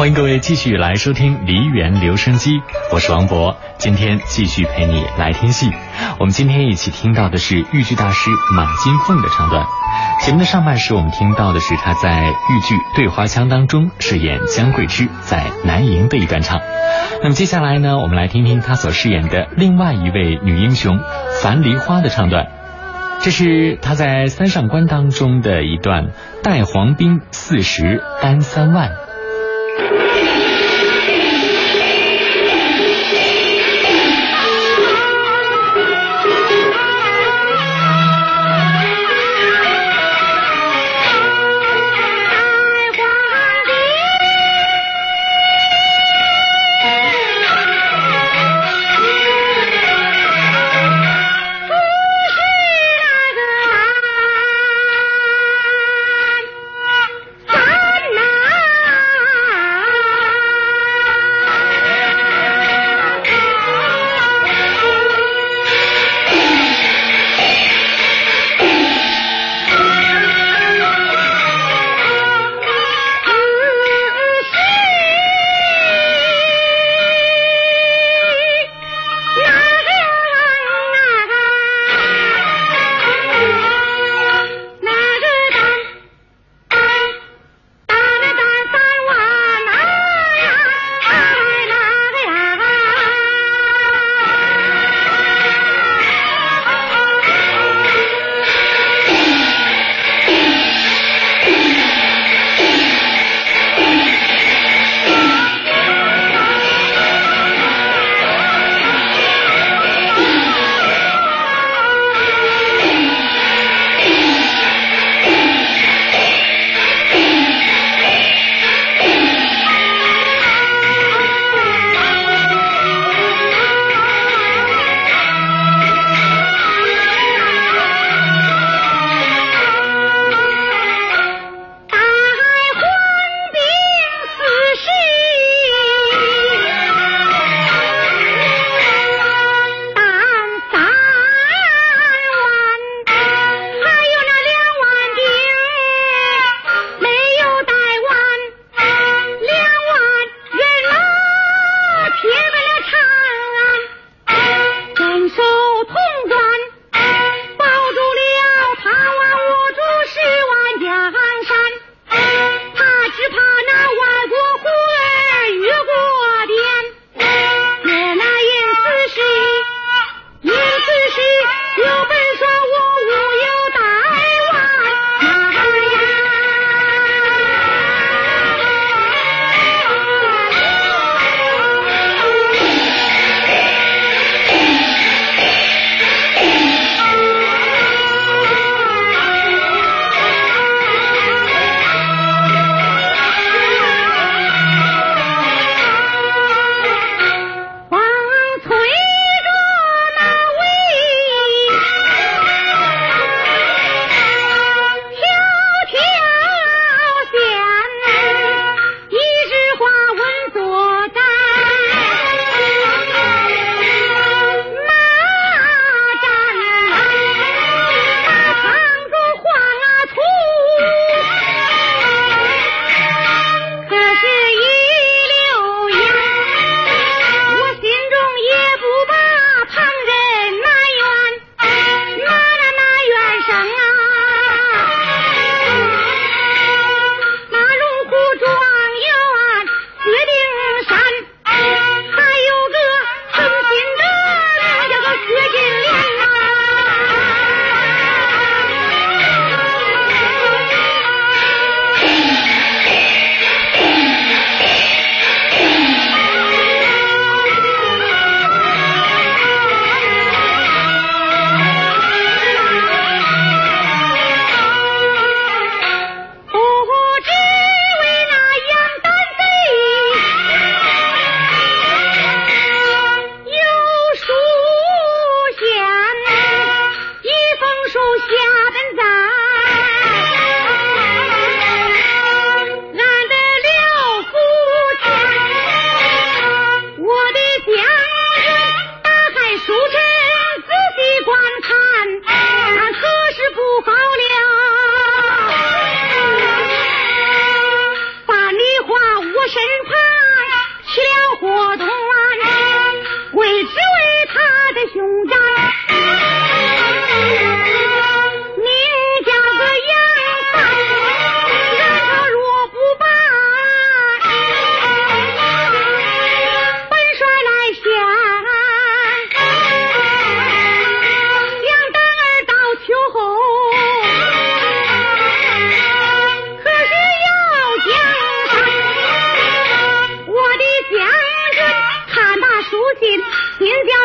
欢迎各位继续来收听梨园留声机，我是王博，今天继续陪你来听戏。我们今天一起听到的是豫剧大师马金凤的唱段。节目的上半时，我们听到的是他在豫剧《对花腔》当中饰演江桂枝在南营的一段唱。那么接下来呢，我们来听听他所饰演的另外一位女英雄樊梨花的唱段。这是他在三上关当中的一段带黄兵四十单三万。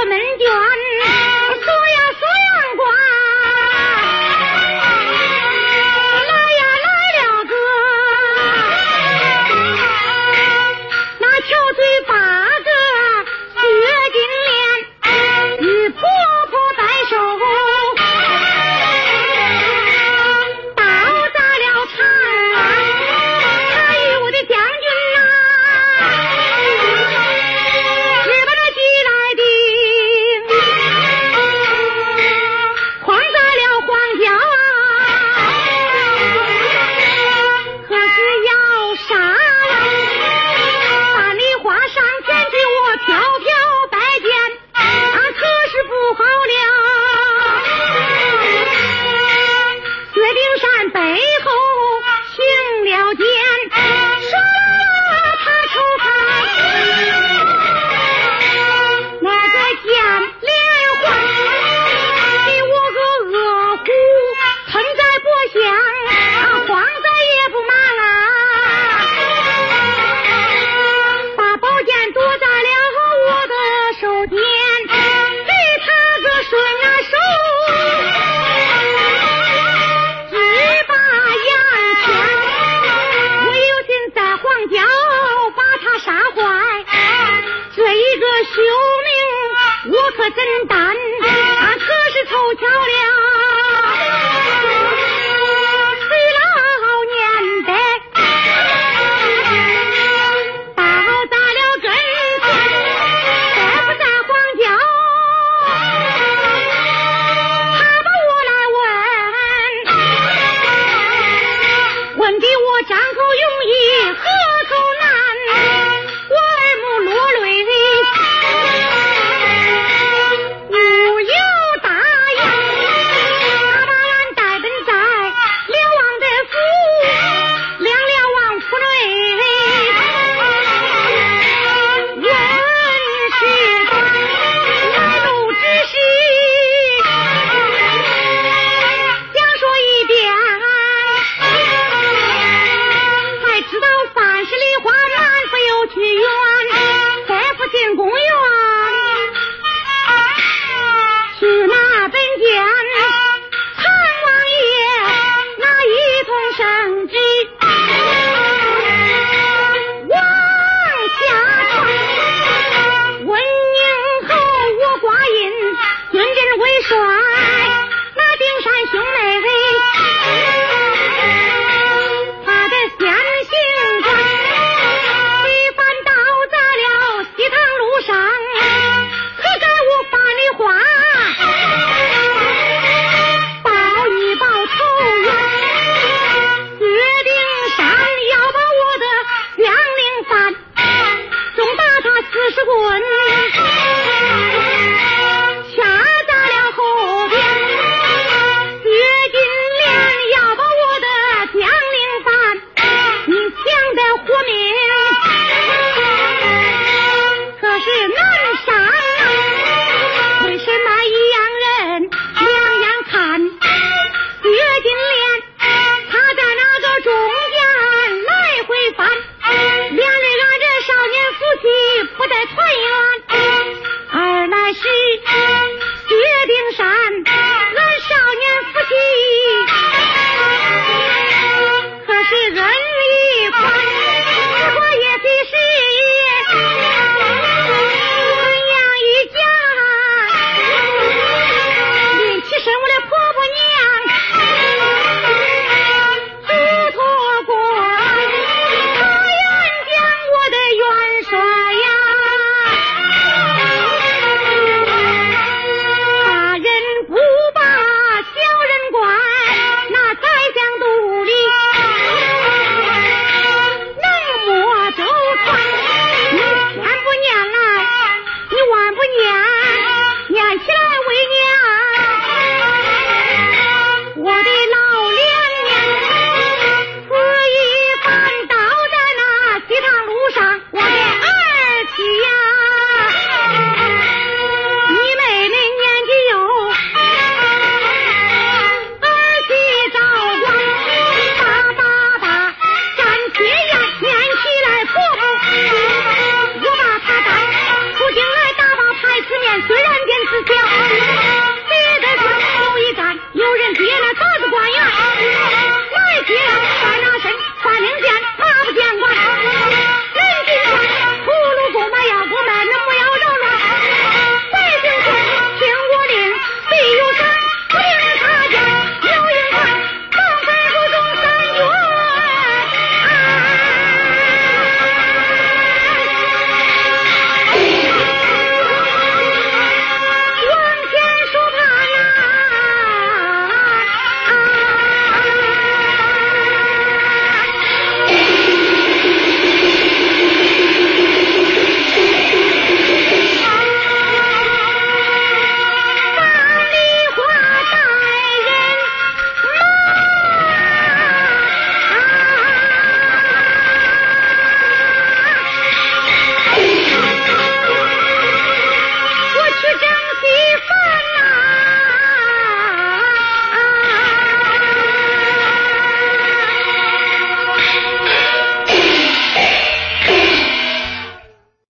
门卷。要把他杀坏，这一个凶命，我可怎担？